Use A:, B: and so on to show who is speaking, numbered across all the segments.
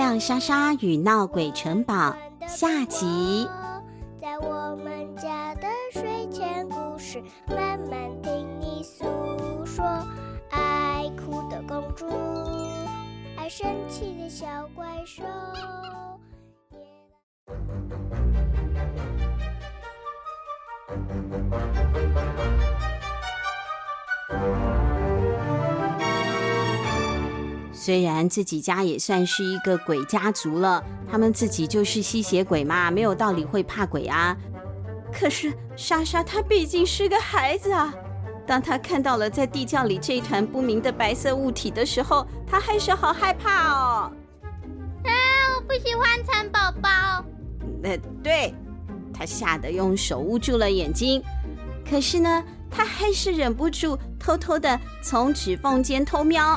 A: 亮莎莎与闹鬼城堡下集。
B: 在我们家的睡前故事，慢慢听你诉说。爱哭的公主，爱生气的小怪兽。
A: 虽然自己家也算是一个鬼家族了，他们自己就是吸血鬼嘛，没有道理会怕鬼啊。可是莎莎她毕竟是个孩子啊，当她看到了在地窖里这一团不明的白色物体的时候，她还是好害怕哦。
C: 啊，我不喜欢蚕宝宝。
A: 呃，对，她吓得用手捂住了眼睛。可是呢，她还是忍不住偷偷的从指缝间偷瞄。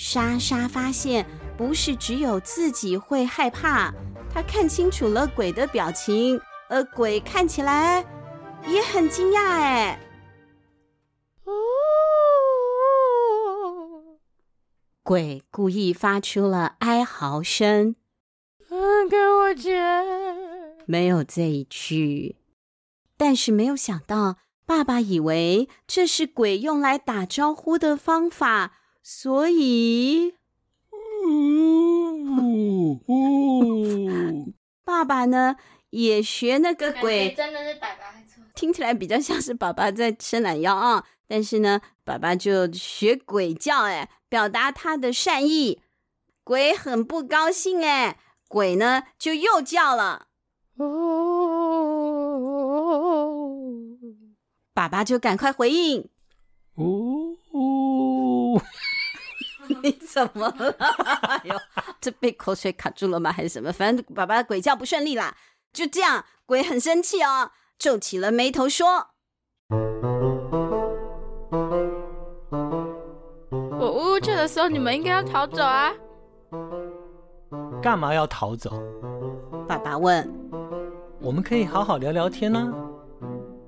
A: 莎莎发现，不是只有自己会害怕，她看清楚了鬼的表情，而鬼看起来也很惊讶。哎，哦，鬼故意发出了哀嚎声。
D: 嗯，给我钱。
A: 没有这一句，但是没有想到，爸爸以为这是鬼用来打招呼的方法。所以，爸爸呢也学那个鬼，
C: 真的是爸爸
A: 听起来比较像是爸爸在伸懒腰啊。但是呢，爸爸就学鬼叫，哎，表达他的善意。鬼很不高兴，哎，鬼呢就又叫了，哦，爸爸就赶快回应，呜呜。你怎么了？哎呦，这被口水卡住了吗？还是什么？反正爸爸鬼叫不顺利啦。就这样，鬼很生气哦，皱起了眉头说：“
D: 我呜呜叫的时候，你们应该要逃走啊！
E: 干嘛要逃走？”
A: 爸爸问：“
E: 我们可以好好聊聊天呢、啊。”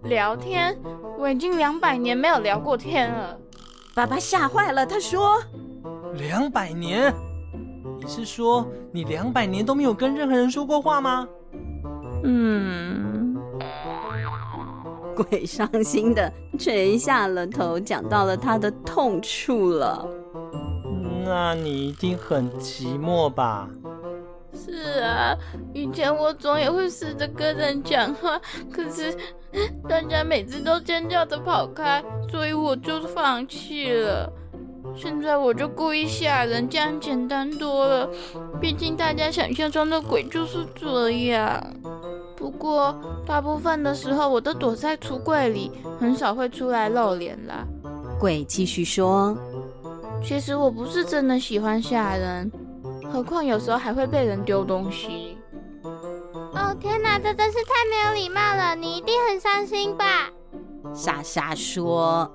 D: 聊天？我已经两百年没有聊过天了。
A: 爸爸吓坏了，他说。
E: 两百年？你是说你两百年都没有跟任何人说过话吗？
A: 嗯，鬼伤心的垂下了头，讲到了他的痛处了。
E: 那你一定很寂寞吧？
D: 是啊，以前我总也会试着跟人讲话，可是大家每次都尖叫着跑开，所以我就放弃了。现在我就故意吓人，这样简单多了。毕竟大家想象中的鬼就是这样。不过大部分的时候我都躲在橱柜里，很少会出来露脸啦。
A: 鬼继续说：“
D: 其实我不是真的喜欢吓人，何况有时候还会被人丢东西。”
C: 哦天哪，这真是太没有礼貌了！你一定很伤心吧？
A: 莎莎说：“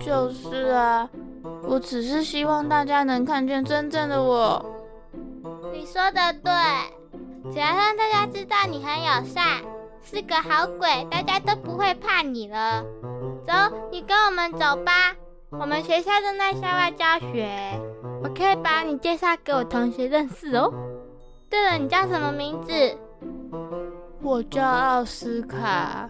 D: 就是啊。”我只是希望大家能看见真正的我。
C: 你说的对，只要让大家知道你很友善，是个好鬼，大家都不会怕你了。走，你跟我们走吧。我们学校正在校外教学，我可以把你介绍给我同学认识哦。对了，你叫什么名字？
D: 我叫奥斯卡。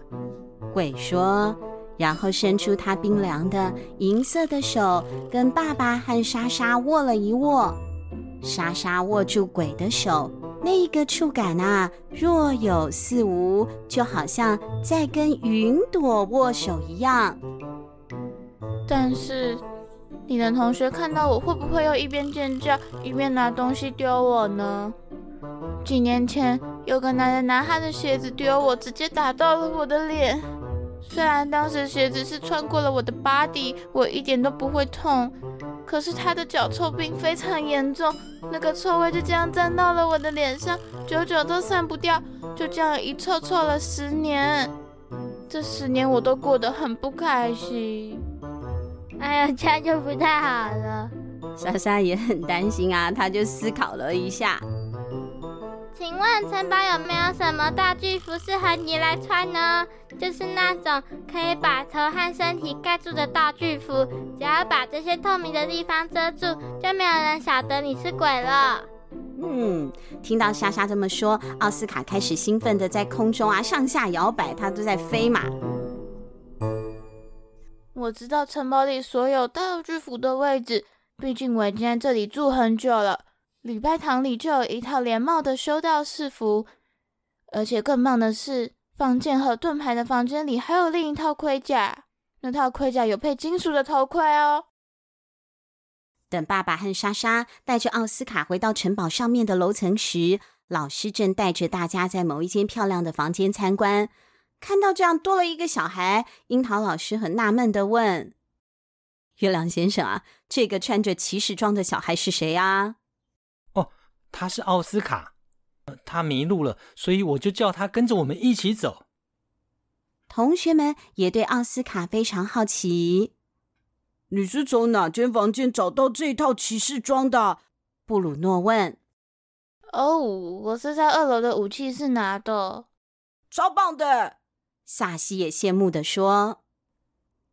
A: 鬼说。然后伸出他冰凉的银色的手，跟爸爸和莎莎握了一握。莎莎握住鬼的手，那一个触感啊，若有似无，就好像在跟云朵握手一样。
D: 但是，你的同学看到我，会不会又一边尖叫一边拿东西丢我呢？几年前，有个男人拿他的鞋子丢我，直接打到了我的脸。虽然当时鞋子是穿过了我的 body，我一点都不会痛，可是他的脚臭病非常严重，那个臭味就这样沾到了我的脸上，久久都散不掉，就这样一臭臭了十年。这十年我都过得很不开心。
C: 哎呀，这样就不太好了。
A: 莎莎也很担心啊，她就思考了一下。
C: 请问城堡有没有什么道具服适合你来穿呢？就是那种可以把头和身体盖住的道具服，只要把这些透明的地方遮住，就没有人晓得你是鬼了。
A: 嗯，听到莎莎这么说，奥斯卡开始兴奋的在空中啊上下摇摆，他都在飞嘛。
D: 我知道城堡里所有道具服的位置，毕竟我已经在这里住很久了。礼拜堂里就有一套连帽的修道士服，而且更棒的是，放剑和盾牌的房间里还有另一套盔甲。那套盔甲有配金属的头盔哦。
A: 等爸爸和莎莎带着奥斯卡回到城堡上面的楼层时，老师正带着大家在某一间漂亮的房间参观。看到这样多了一个小孩，樱桃老师很纳闷地问：“月亮先生啊，这个穿着骑士装的小孩是谁啊？”
E: 他是奥斯卡，他迷路了，所以我就叫他跟着我们一起走。
A: 同学们也对奥斯卡非常好奇。
F: 你是从哪间房间找到这套骑士装的？
A: 布鲁诺问。
D: 哦，我是在二楼的武器室拿的。
F: 超棒的！
A: 萨西也羡慕的说：“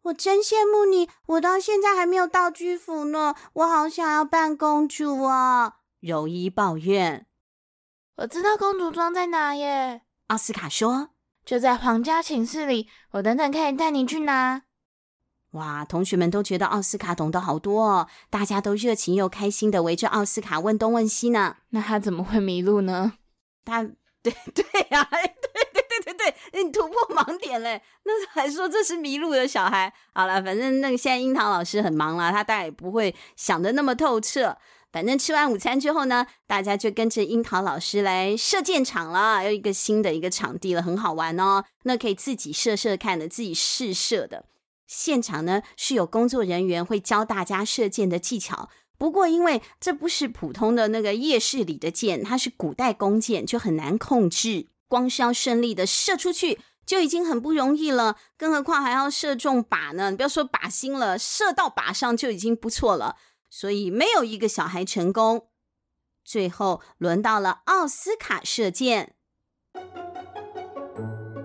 A: 我真羡慕你，我到现在还没有道具服呢，我好想要扮公主啊！”柔伊抱怨：“
D: 我知道公主装在哪耶。”
A: 奥斯卡说：“
D: 就在皇家寝室里，我等等可以带你去拿。”
A: 哇，同学们都觉得奥斯卡懂得好多哦，大家都热情又开心的围着奥斯卡问东问西呢。
D: 那他怎么会迷路呢？
A: 他，对 对呀、啊，对对对对对，你突破盲点嘞！那还说这是迷路的小孩。好了，反正那个现在樱桃老师很忙啦，他大概也不会想的那么透彻。反正吃完午餐之后呢，大家就跟着樱桃老师来射箭场了，有一个新的一个场地了，很好玩哦。那可以自己射射看的，自己试射的。现场呢是有工作人员会教大家射箭的技巧。不过因为这不是普通的那个夜市里的箭，它是古代弓箭，就很难控制。光是要顺利的射出去就已经很不容易了，更何况还要射中靶呢？你不要说靶心了，射到靶上就已经不错了。所以没有一个小孩成功。最后轮到了奥斯卡射箭。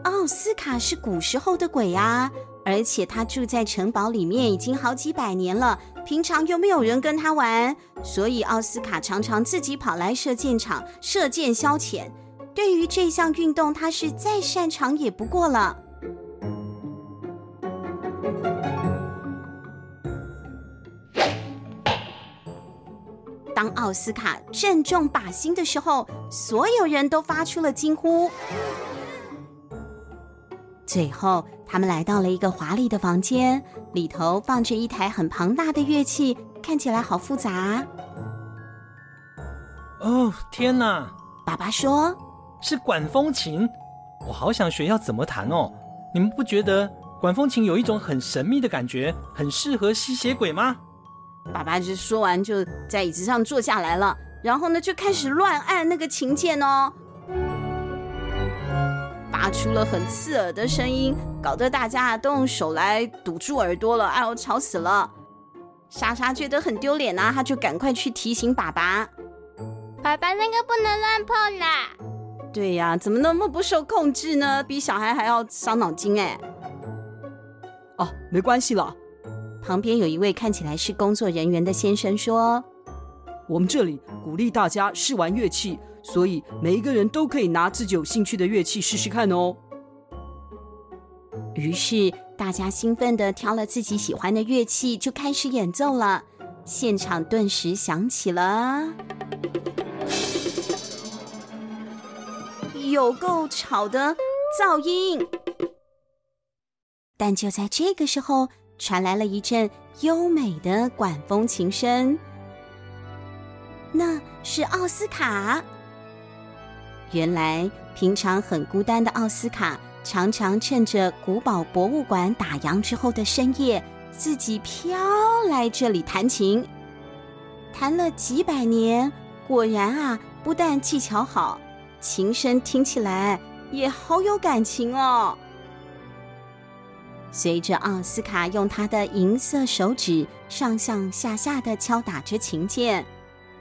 A: 奥斯卡是古时候的鬼啊，而且他住在城堡里面已经好几百年了。平常又没有人跟他玩，所以奥斯卡常常自己跑来射箭场射箭消遣。对于这项运动，他是再擅长也不过了。当奥斯卡正中靶心的时候，所有人都发出了惊呼。最后，他们来到了一个华丽的房间，里头放着一台很庞大的乐器，看起来好复杂。
E: 哦，天哪！
A: 爸爸说：“
E: 是管风琴，我好想学要怎么弹哦。你们不觉得管风琴有一种很神秘的感觉，很适合吸血鬼吗？”
A: 爸爸就说完，就在椅子上坐下来了，然后呢，就开始乱按那个琴键哦，发出了很刺耳的声音，搞得大家都用手来堵住耳朵了，哎呦，吵死了！莎莎觉得很丢脸啊，她就赶快去提醒爸爸：“
C: 爸爸，那个不能乱碰啦！”
A: 对呀，怎么那么不受控制呢？比小孩还要伤脑筋哎！
F: 哦，没关系了。
A: 旁边有一位看起来是工作人员的先生说：“
F: 我们这里鼓励大家试玩乐器，所以每一个人都可以拿自己有兴趣的乐器试试看哦。”
A: 于是大家兴奋的挑了自己喜欢的乐器，就开始演奏了。现场顿时响起了有够吵的噪音，但就在这个时候。传来了一阵优美的管风琴声，那是奥斯卡。原来平常很孤单的奥斯卡，常常趁着古堡博物馆打烊之后的深夜，自己飘来这里弹琴。弹了几百年，果然啊，不但技巧好，琴声听起来也好有感情哦。随着奥斯卡用他的银色手指上上下下的敲打着琴键，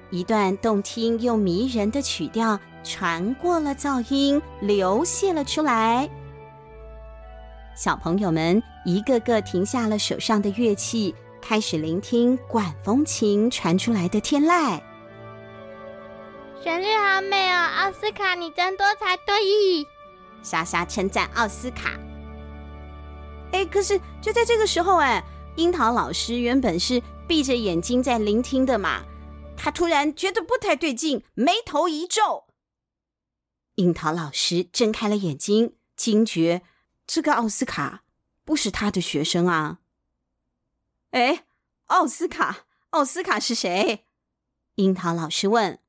A: 一段动听又迷人的曲调传过了噪音，流泻了出来。小朋友们一个个停下了手上的乐器，开始聆听管风琴传出来的天籁。
C: 旋律好美哦，奥斯卡，你真多才多艺。
A: 莎莎称赞奥斯卡。哎，可是就在这个时候，哎，樱桃老师原本是闭着眼睛在聆听的嘛，他突然觉得不太对劲，眉头一皱。樱桃老师睁开了眼睛，惊觉。这个奥斯卡不是他的学生啊！哎，奥斯卡，奥斯卡是谁？樱桃老师问。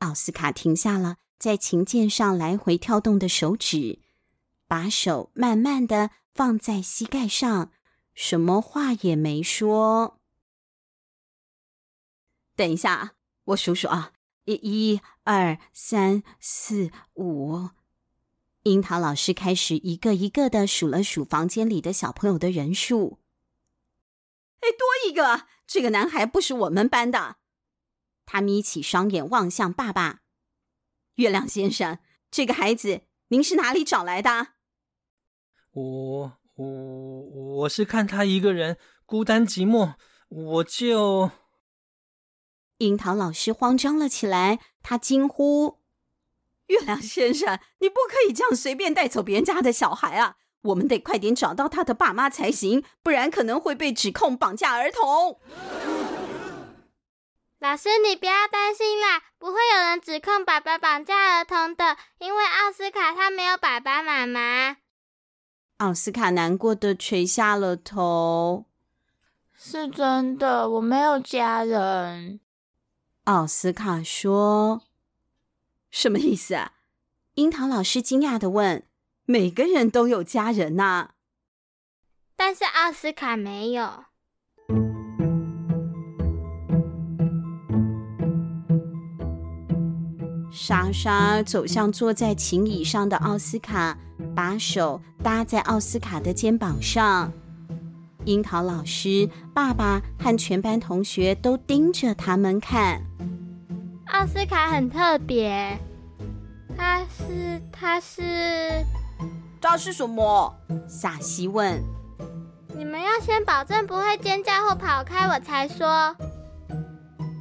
A: 奥斯卡停下了在琴键上来回跳动的手指，把手慢慢的放在膝盖上，什么话也没说。等一下，我数数啊，一、一、二、三、四、五。樱桃老师开始一个一个的数了数房间里的小朋友的人数。哎，多一个，这个男孩不是我们班的。他眯起双眼望向爸爸。月亮先生，这个孩子您是哪里找来的？
E: 我我我是看他一个人孤单寂寞，我就……
A: 樱桃老师慌张了起来，他惊呼。月亮先生，你不可以这样随便带走别人家的小孩啊！我们得快点找到他的爸妈才行，不然可能会被指控绑架儿童。
C: 老师，你不要担心啦，不会有人指控爸爸绑架儿童的，因为奥斯卡他没有爸爸妈妈。
A: 奥斯卡难过的垂下了头。
D: 是真的，我没有家人。
A: 奥斯卡说。什么意思啊？樱桃老师惊讶的问：“每个人都有家人呐，
C: 但是奥斯卡没有。”
A: 莎莎走向坐在琴椅上的奥斯卡，把手搭在奥斯卡的肩膀上。樱桃老师、爸爸和全班同学都盯着他们看。
C: 奥斯卡很特别，他是他是
A: 他是什么？萨西问。
C: 你们要先保证不会尖叫或跑开，我才说。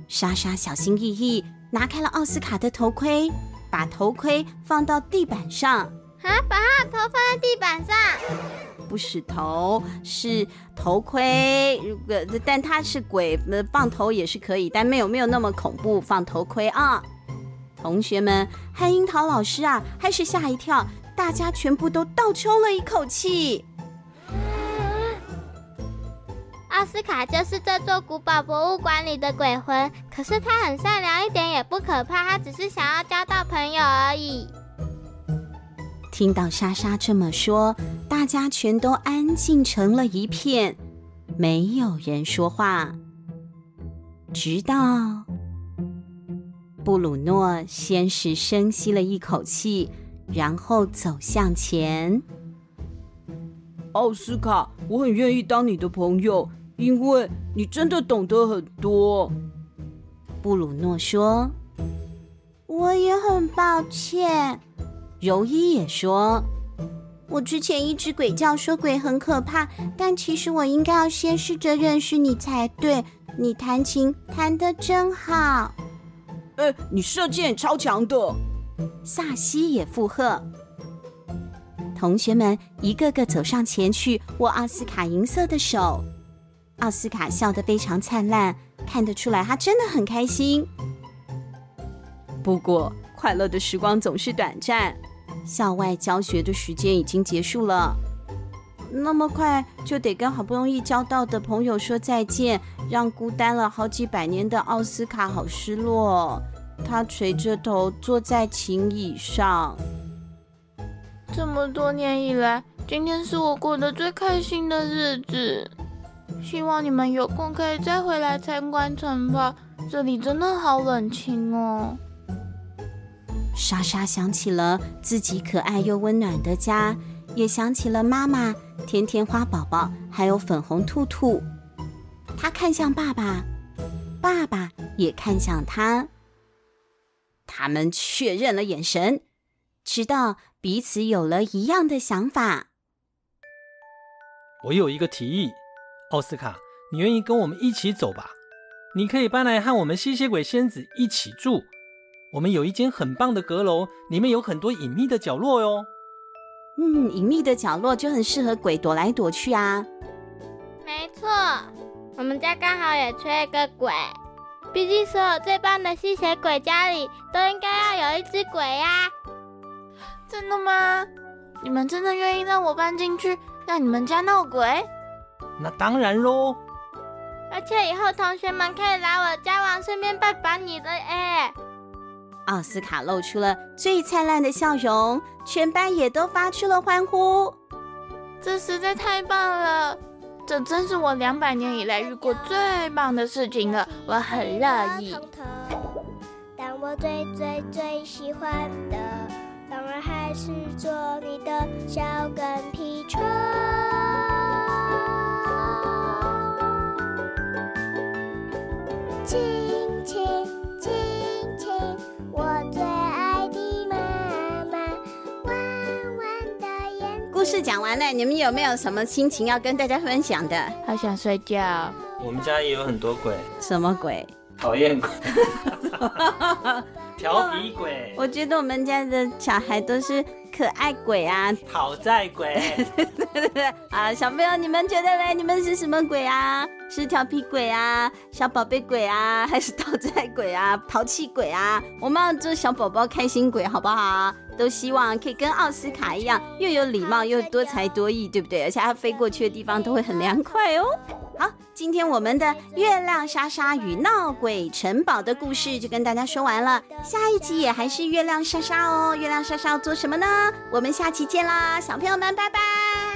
A: 莎莎小心翼翼拿开了奥斯卡的头盔，把头盔放到地板上。
C: 啊，把他的头放在地板上。
A: 不是头，是头盔。如果但他是鬼，那放头也是可以，但没有没有那么恐怖。放头盔啊！同学们和樱桃老师啊，还是吓一跳，大家全部都倒抽了一口气。
C: 奥斯卡就是这座古堡博物馆里的鬼魂，可是他很善良，一点也不可怕，他只是想要交到朋友而已。
A: 听到莎莎这么说，大家全都安静成了一片，没有人说话。直到布鲁诺先是深吸了一口气，然后走向前。奥斯卡，我很愿意当你的朋友，因为你真的懂得很多。布鲁诺说：“
B: 我也很抱歉。”
A: 柔一也说：“
B: 我之前一直鬼叫，说鬼很可怕，但其实我应该要先试着认识你才对。你弹琴弹得真好，
A: 哎，你射箭超强的。”萨西也附和。同学们一个个走上前去握奥斯卡银色的手，奥斯卡笑得非常灿烂，看得出来他真的很开心。不过，快乐的时光总是短暂。校外教学的时间已经结束了，那么快就得跟好不容易交到的朋友说再见，让孤单了好几百年的奥斯卡好失落。他垂着头坐在琴椅上。
D: 这么多年以来，今天是我过得最开心的日子。希望你们有空可以再回来参观城堡，这里真的好冷清哦。
A: 莎莎想起了自己可爱又温暖的家，也想起了妈妈、甜甜花宝宝，还有粉红兔兔。她看向爸爸，爸爸也看向她。他们确认了眼神，直到彼此有了一样的想法。
E: 我有一个提议，奥斯卡，你愿意跟我们一起走吧？你可以搬来和我们吸血鬼仙子一起住。我们有一间很棒的阁楼，里面有很多隐秘的角落哟。
A: 嗯，隐秘的角落就很适合鬼躲来躲去啊。
C: 没错，我们家刚好也缺一个鬼。毕竟所有最棒的吸血鬼家里都应该要有一只鬼呀。
D: 真的吗？你们真的愿意让我搬进去，让你们家闹鬼？
E: 那当然喽。
C: 而且以后同学们可以来我家玩，顺便拜访你的哎。
A: 奥斯卡露出了最灿烂的笑容，全班也都发出了欢呼。
D: 这实在太棒了！这真是我两百年以来遇过最棒的事情了，我很乐意。
B: 但我最最最喜欢的，当然还是做你的小跟屁虫。
A: 故事讲完了，你们有没有什么心情要跟大家分享的？
D: 好想睡觉。
E: 我们家也有很多鬼。
A: 什么鬼？
E: 讨厌鬼。调皮鬼。
A: 我觉得我们家的小孩都是可爱鬼啊。
E: 讨债鬼。
A: 对对对啊，小朋友，你们觉得嘞？你们是什么鬼啊？是调皮鬼啊？小宝贝鬼啊？还是讨债鬼啊？淘气鬼啊？我们要做小宝宝开心鬼，好不好？都希望可以跟奥斯卡一样，又有礼貌又多才多艺，对不对？而且它飞过去的地方都会很凉快哦。好，今天我们的月亮莎莎与闹鬼城堡的故事就跟大家说完了。下一集也还是月亮莎莎哦。月亮莎莎要做什么呢？我们下期见啦，小朋友们，拜拜。